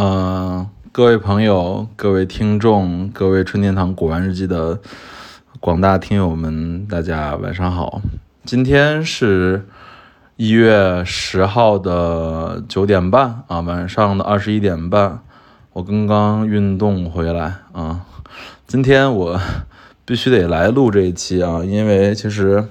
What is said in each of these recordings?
嗯，各位朋友、各位听众、各位春天堂古玩日记的广大听友们，大家晚上好。今天是一月十号的九点半啊，晚上的二十一点半，我刚刚运动回来啊。今天我必须得来录这一期啊，因为其实。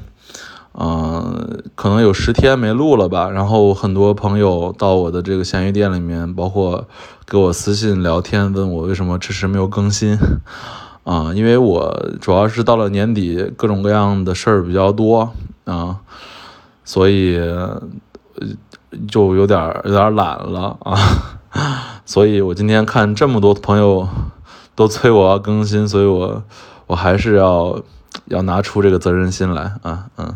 嗯，可能有十天没录了吧。然后很多朋友到我的这个闲鱼店里面，包括给我私信聊天，问我为什么迟迟没有更新。啊，因为我主要是到了年底，各种各样的事儿比较多啊，所以就有点儿有点儿懒了啊。所以我今天看这么多朋友都催我要更新，所以我我还是要要拿出这个责任心来啊，嗯。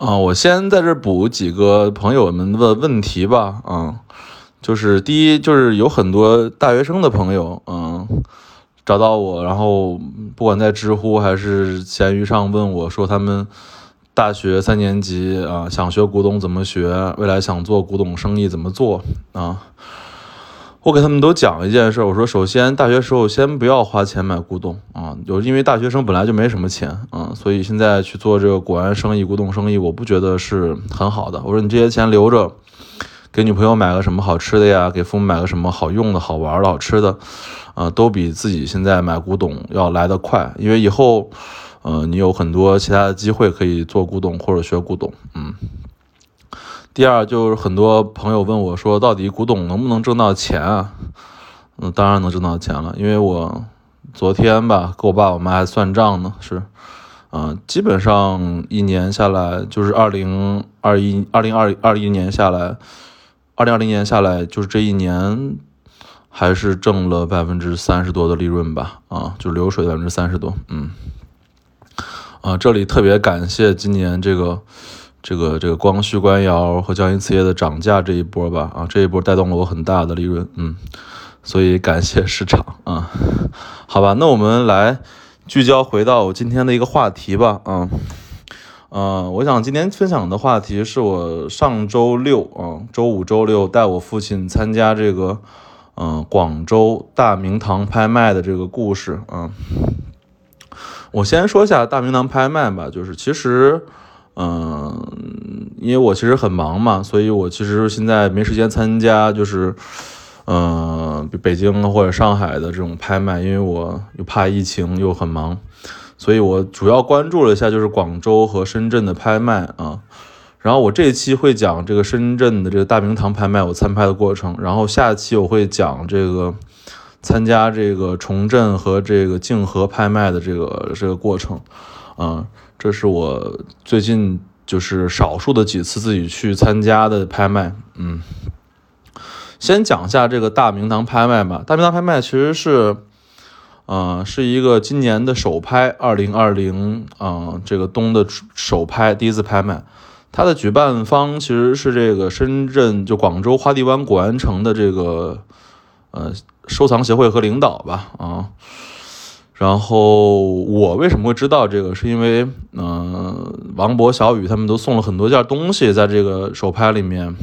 啊，我先在这补几个朋友们的问题吧。啊，就是第一，就是有很多大学生的朋友，嗯，找到我，然后不管在知乎还是闲鱼上问我说，他们大学三年级啊，想学古董怎么学，未来想做古董生意怎么做啊。我给他们都讲一件事，我说首先大学时候先不要花钱买古董啊，就因为大学生本来就没什么钱啊，所以现在去做这个古玩生意、古董生意，我不觉得是很好的。我说你这些钱留着，给女朋友买个什么好吃的呀，给父母买个什么好用的、好玩的、好吃的，啊，都比自己现在买古董要来得快，因为以后，呃，你有很多其他的机会可以做古董或者学古董，嗯。第二就是很多朋友问我说，到底古董能不能挣到钱啊？嗯，当然能挣到钱了，因为我昨天吧，跟我爸我妈还算账呢，是，啊，基本上一年下来，就是二零二一、二零二二一年下来，二零二零年下来，就是这一年还是挣了百分之三十多的利润吧，啊，就流水百分之三十多，嗯，啊，这里特别感谢今年这个。这个这个光绪官窑和江阴瓷业的涨价这一波吧，啊，这一波带动了我很大的利润，嗯，所以感谢市场啊，好吧，那我们来聚焦回到我今天的一个话题吧，啊，呃，我想今天分享的话题是我上周六啊，周五、周六带我父亲参加这个，嗯，广州大明堂拍卖的这个故事啊，我先说一下大明堂拍卖吧，就是其实。嗯，因为我其实很忙嘛，所以我其实现在没时间参加，就是，嗯，北京或者上海的这种拍卖，因为我又怕疫情又很忙，所以我主要关注了一下就是广州和深圳的拍卖啊。然后我这期会讲这个深圳的这个大明堂拍卖我参拍的过程，然后下期我会讲这个参加这个重振和这个竞合拍卖的这个这个过程，啊。这是我最近就是少数的几次自己去参加的拍卖，嗯，先讲一下这个大明堂拍卖吧。大明堂拍卖其实是，呃，是一个今年的首拍，二零二零，啊，这个冬的首拍，第一次拍卖。它的举办方其实是这个深圳就广州花地湾古玩城的这个，呃，收藏协会和领导吧，啊。然后我为什么会知道这个？是因为，嗯，王博、小雨他们都送了很多件东西在这个手拍里面，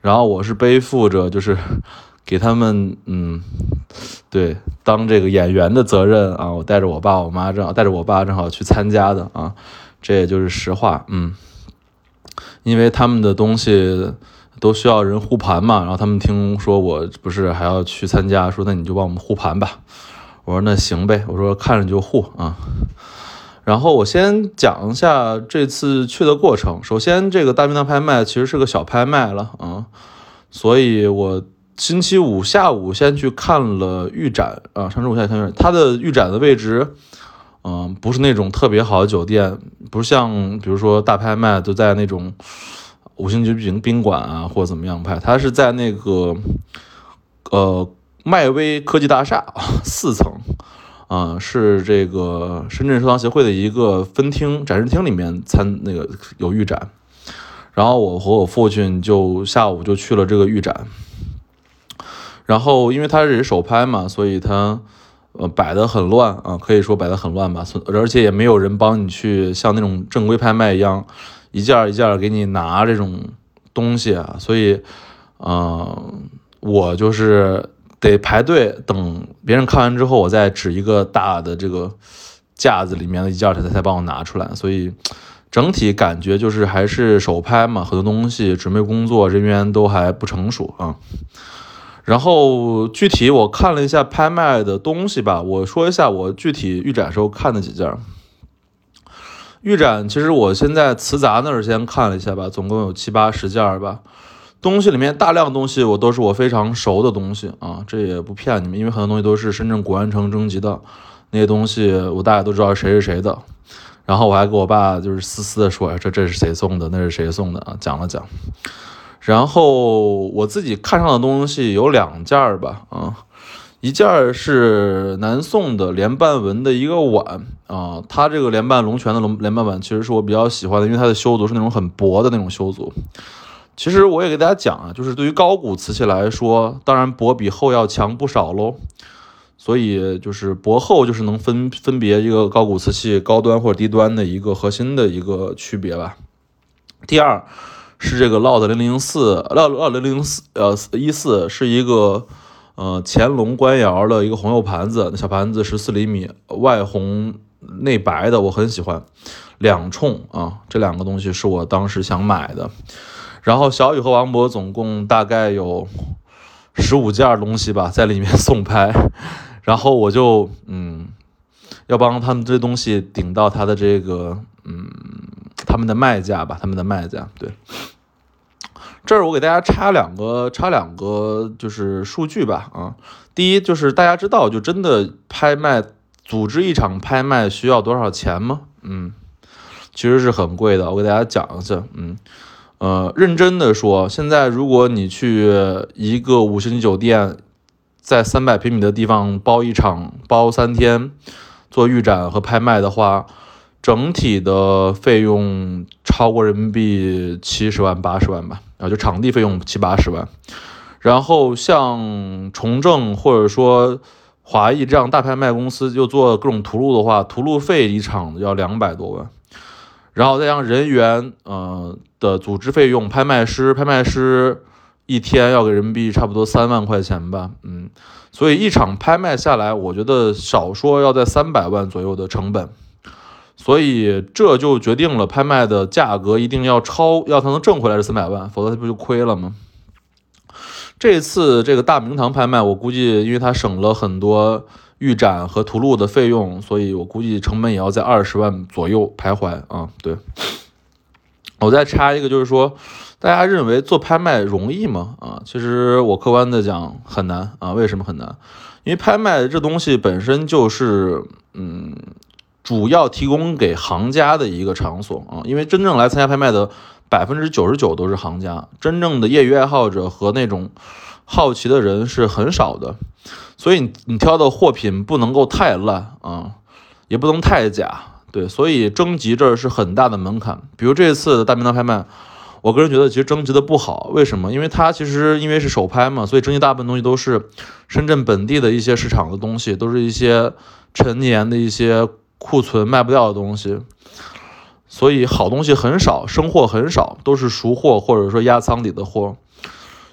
然后我是背负着就是 给他们，嗯，对，当这个演员的责任啊，我带着我爸我妈正好带着我爸正好去参加的啊，这也就是实话，嗯，因为他们的东西都需要人护盘嘛，然后他们听说我不是还要去参加，说那你就帮我们护盘吧。我说那行呗，我说看着就护啊。然后我先讲一下这次去的过程。首先，这个大明堂拍卖其实是个小拍卖了啊，所以我星期五下午先去看了预展啊。上周五下午看预展，它的预展的位置，嗯，不是那种特别好的酒店，不像比如说大拍卖都在那种五星级宾宾馆啊或者怎么样拍，它是在那个呃。迈威科技大厦 四层，啊，是这个深圳收藏协会的一个分厅展示厅里面参那个有预展，然后我和我父亲就下午就去了这个预展，然后因为它是手拍嘛，所以它呃摆的很乱啊，可以说摆的很乱吧，而且也没有人帮你去像那种正规拍卖一样一件一件给你拿这种东西啊，所以，嗯。我就是得排队等别人看完之后，我再指一个大的这个架子里面的一件，他才帮我拿出来。所以整体感觉就是还是手拍嘛，很多东西准备工作人员都还不成熟啊。然后具体我看了一下拍卖的东西吧，我说一下我具体预展时候看的几件。预展其实我现在瓷杂那儿先看了一下吧，总共有七八十件吧。东西里面大量东西我都是我非常熟的东西啊，这也不骗你们，因为很多东西都是深圳古玩城征集的那些东西，我大家都知道谁是谁的。然后我还给我爸就是私私的说，这这是谁送的，那是谁送的啊？讲了讲。然后我自己看上的东西有两件儿吧，啊，一件是南宋的连瓣纹的一个碗啊，它这个连瓣龙泉的龙连瓣碗其实是我比较喜欢的，因为它的修足是那种很薄的那种修足。其实我也给大家讲啊，就是对于高古瓷器来说，当然薄比厚要强不少喽。所以就是薄厚就是能分分别一个高古瓷器高端或者低端的一个核心的一个区别吧。第二。是这个 LOT 零零四 LOT 零零四，呃，一四是一个呃乾隆官窑的一个红釉盘子，那小盘子十四厘米，外红内白的，我很喜欢，两冲啊，这两个东西是我当时想买的。然后小雨和王博总共大概有十五件东西吧，在里面 送拍，然后我就嗯，要帮他们这东西顶到他的这个嗯。他们的卖价吧，他们的卖价对。这儿我给大家插两个，插两个就是数据吧啊。第一就是大家知道，就真的拍卖组织一场拍卖需要多少钱吗？嗯，其实是很贵的。我给大家讲一下，嗯呃，认真的说，现在如果你去一个五星级酒店，在三百平米的地方包一场，包三天做预展和拍卖的话。整体的费用超过人民币七十万八十万吧，啊，就场地费用七八十万。然后像重正或者说华谊这样大拍卖公司，就做各种图录的话，图录费一场要两百多万。然后再加上人员呃的组织费用，拍卖师拍卖师一天要给人民币差不多三万块钱吧，嗯，所以一场拍卖下来，我觉得少说要在三百万左右的成本。所以这就决定了拍卖的价格一定要超，要才能挣回来这三百万，否则他不就亏了吗？这次这个大明堂拍卖，我估计因为它省了很多预展和图录的费用，所以我估计成本也要在二十万左右徘徊啊。对，我再插一个，就是说大家认为做拍卖容易吗？啊，其实我客观的讲很难啊。为什么很难？因为拍卖这东西本身就是，嗯。主要提供给行家的一个场所啊，因为真正来参加拍卖的百分之九十九都是行家，真正的业余爱好者和那种好奇的人是很少的，所以你挑的货品不能够太烂啊，也不能太假，对，所以征集这是很大的门槛。比如这次的大明堂拍卖，我个人觉得其实征集的不好，为什么？因为它其实因为是首拍嘛，所以征集大部分东西都是深圳本地的一些市场的东西，都是一些陈年的一些。库存卖不掉的东西，所以好东西很少，生货很少，都是熟货或者说压仓底的货，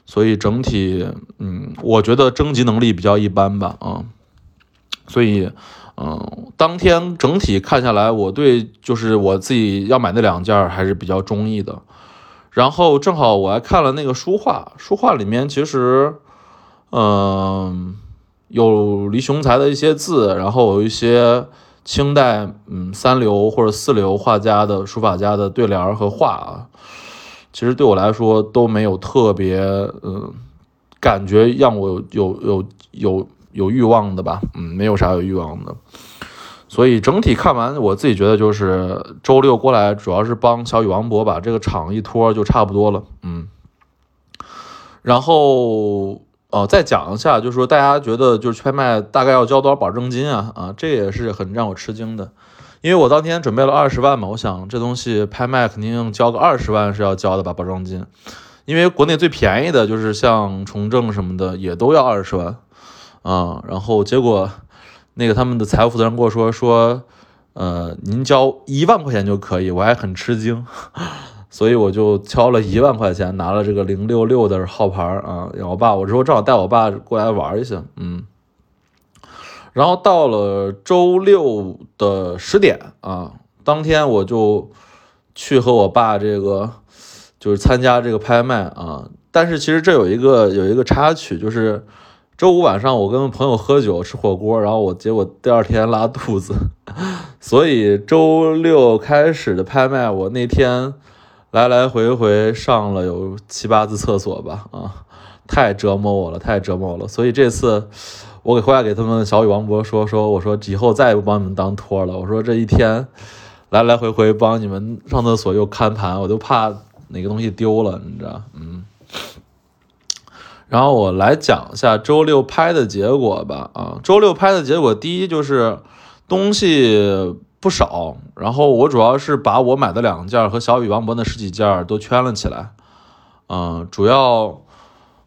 所以整体，嗯，我觉得征集能力比较一般吧，啊，所以，嗯，当天整体看下来，我对就是我自己要买那两件还是比较中意的。然后正好我还看了那个书画，书画里面其实，嗯，有李雄才的一些字，然后有一些。清代，嗯，三流或者四流画家的书法家的对联和画啊，其实对我来说都没有特别，嗯，感觉让我有有有有欲望的吧，嗯，没有啥有欲望的。所以整体看完，我自己觉得就是周六过来，主要是帮小雨王博把这个场一拖就差不多了，嗯，然后。哦，再讲一下，就是说大家觉得就是拍卖大概要交多少保证金啊？啊，这也是很让我吃惊的，因为我当天准备了二十万嘛，我想这东西拍卖肯定交个二十万是要交的吧，保证金，因为国内最便宜的就是像重政什么的也都要二十万啊，然后结果那个他们的财务负责人跟我说说，呃，您交一万块钱就可以，我还很吃惊。所以我就敲了一万块钱，拿了这个零六六的号牌啊。然后我爸，我之后正好带我爸过来玩一下，嗯。然后到了周六的十点啊，当天我就去和我爸这个就是参加这个拍卖啊。但是其实这有一个有一个插曲，就是周五晚上我跟朋友喝酒吃火锅，然后我结果第二天拉肚子，所以周六开始的拍卖，我那天来来回回上了有七八次厕所吧，啊，太折磨我了，太折磨我了。所以这次我给回来给他们小雨王博说说，我说以后再也不帮你们当托了，我说这一天来来回回帮你们上厕所又看盘，我都怕哪个东西丢了，你知道，嗯。然后我来讲一下周六拍的结果吧。啊，周六拍的结果，第一就是东西不少。然后我主要是把我买的两件和小雨王博那十几件都圈了起来。嗯，主要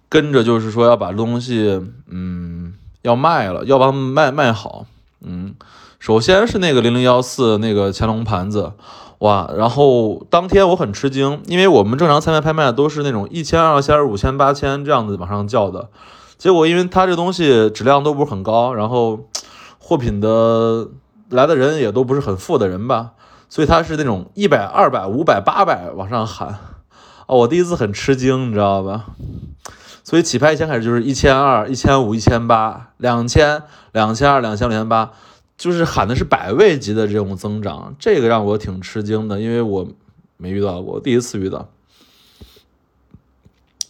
跟着就是说要把东西，嗯，要卖了，要把它们卖卖好。嗯，首先是那个零零幺四那个乾隆盘子。哇，然后当天我很吃惊，因为我们正常参加拍卖都是那种一千、二千、五千、八千这样子往上叫的，结果因为它这东西质量都不是很高，然后货品的来的人也都不是很富的人吧，所以它是那种一百、二百、五百、八百往上喊，哦，我第一次很吃惊，你知道吧？所以起拍一千开始就是一千二、一千五、一千八、两千、两千二、两千、两千八。就是喊的是百位级的这种增长，这个让我挺吃惊的，因为我没遇到过，第一次遇到。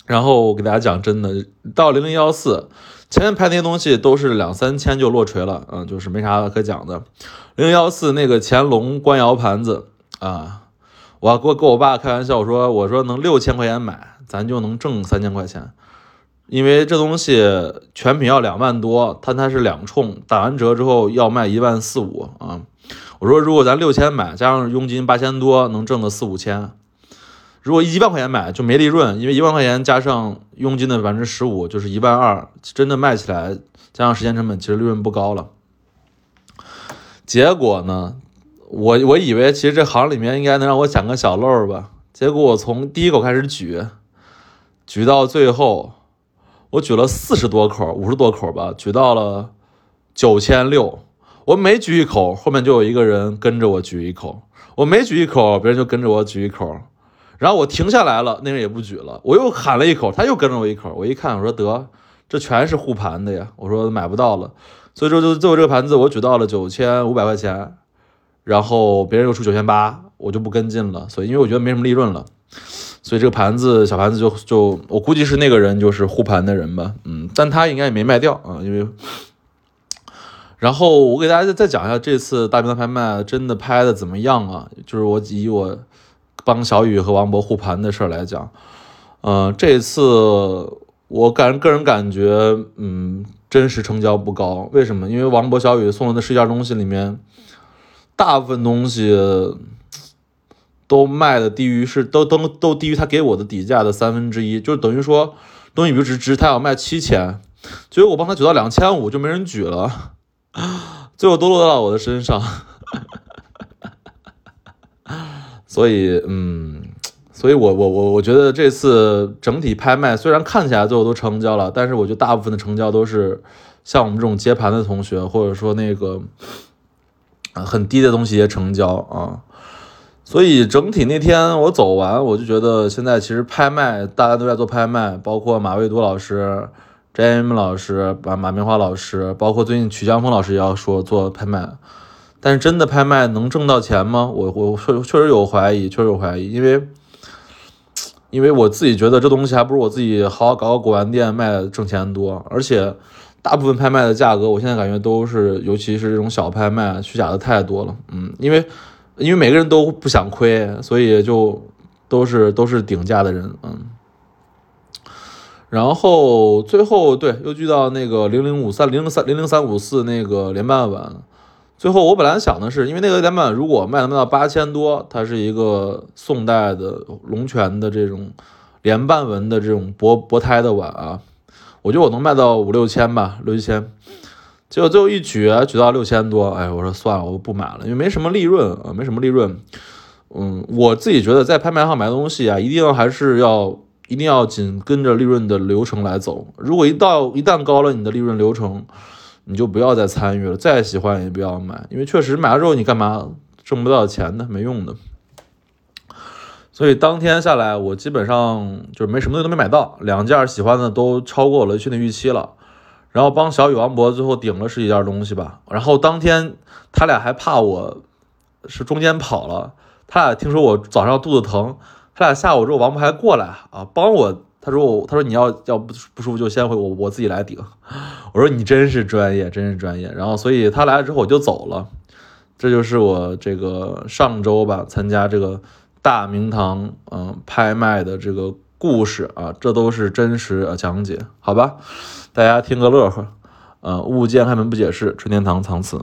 然后我给大家讲真的，到零零幺四前面拍那些东西都是两三千就落锤了，嗯，就是没啥可讲的。零零幺四那个乾隆官窑盘子啊，我给我跟我爸开玩笑，我说我说能六千块钱买，咱就能挣三千块钱。因为这东西全品要两万多，它它是两冲，打完折之后要卖一万四五啊。我说如果咱六千买，加上佣金八千多，能挣个四五千。如果一万块钱买就没利润，因为一万块钱加上佣金的百分之十五就是一万二，真的卖起来加上时间成本，其实利润不高了。结果呢，我我以为其实这行里面应该能让我捡个小漏吧，结果我从第一口开始举，举到最后。我举了四十多口，五十多口吧，举到了九千六。我每举一口，后面就有一个人跟着我举一口；我每举一口，别人就跟着我举一口。然后我停下来了，那人也不举了。我又喊了一口，他又跟着我一口。我一看，我说得，这全是护盘的呀。我说买不到了，所以说就最后这个盘子我举到了九千五百块钱，然后别人又出九千八，我就不跟进了。所以因为我觉得没什么利润了。所以这个盘子小盘子就就我估计是那个人就是护盘的人吧，嗯，但他应该也没卖掉啊，因为。然后我给大家再再讲一下这次大平台拍卖真的拍的怎么样啊？就是我以我帮小雨和王博护盘的事儿来讲，嗯，这次我感个人感觉，嗯，真实成交不高。为什么？因为王博、小雨送的那十件东西里面，大部分东西。都卖的低于是都都都低于他给我的底价的三分之一，就等于说东西比如值值他要卖七千，结果我帮他举到两千五就没人举了，最后都落到我的身上，所以嗯，所以我我我我觉得这次整体拍卖虽然看起来最后都成交了，但是我觉得大部分的成交都是像我们这种接盘的同学，或者说那个很低的东西也成交啊。所以整体那天我走完，我就觉得现在其实拍卖大家都在做拍卖，包括马未都老师、J.M 老师、马马明华老师，包括最近曲江峰老师也要说做拍卖。但是真的拍卖能挣到钱吗？我我确确实有怀疑，确实有怀疑，因为因为我自己觉得这东西还不如我自己好好搞个古玩店卖挣钱多，而且大部分拍卖的价格，我现在感觉都是，尤其是这种小拍卖，虚假的太多了。嗯，因为。因为每个人都不想亏，所以就都是都是顶价的人，嗯。然后最后对又聚到那个零零五三零零三零零三五四那个连瓣碗，最后我本来想的是，因为那个连瓣如果卖能卖到八千多，它是一个宋代的龙泉的这种连瓣纹的这种薄薄胎的碗啊，我觉得我能卖到五六千吧，六七千。结果最后一举举到六千多，哎，我说算了，我不买了，因为没什么利润啊，没什么利润。嗯，我自己觉得在拍卖行买东西啊，一定还是要一定要紧跟着利润的流程来走。如果一到一旦高了你的利润流程，你就不要再参与了，再喜欢也不要买，因为确实买了之后你干嘛挣不到钱的，没用的。所以当天下来，我基本上就是没什么东西都没买到，两件喜欢的都超过我的去年预期了。然后帮小雨王博最后顶了十几件东西吧。然后当天他俩还怕我是中间跑了，他俩听说我早上肚子疼，他俩下午之后王博还过来啊帮我。他说我他说你要要不不舒服就先回我我自己来顶。我说你真是专业，真是专业。然后所以他来了之后我就走了。这就是我这个上周吧参加这个。大明堂，嗯，拍卖的这个故事啊，这都是真实讲解，好吧？大家听个乐呵，呃，物件开门不解释，春天堂藏词。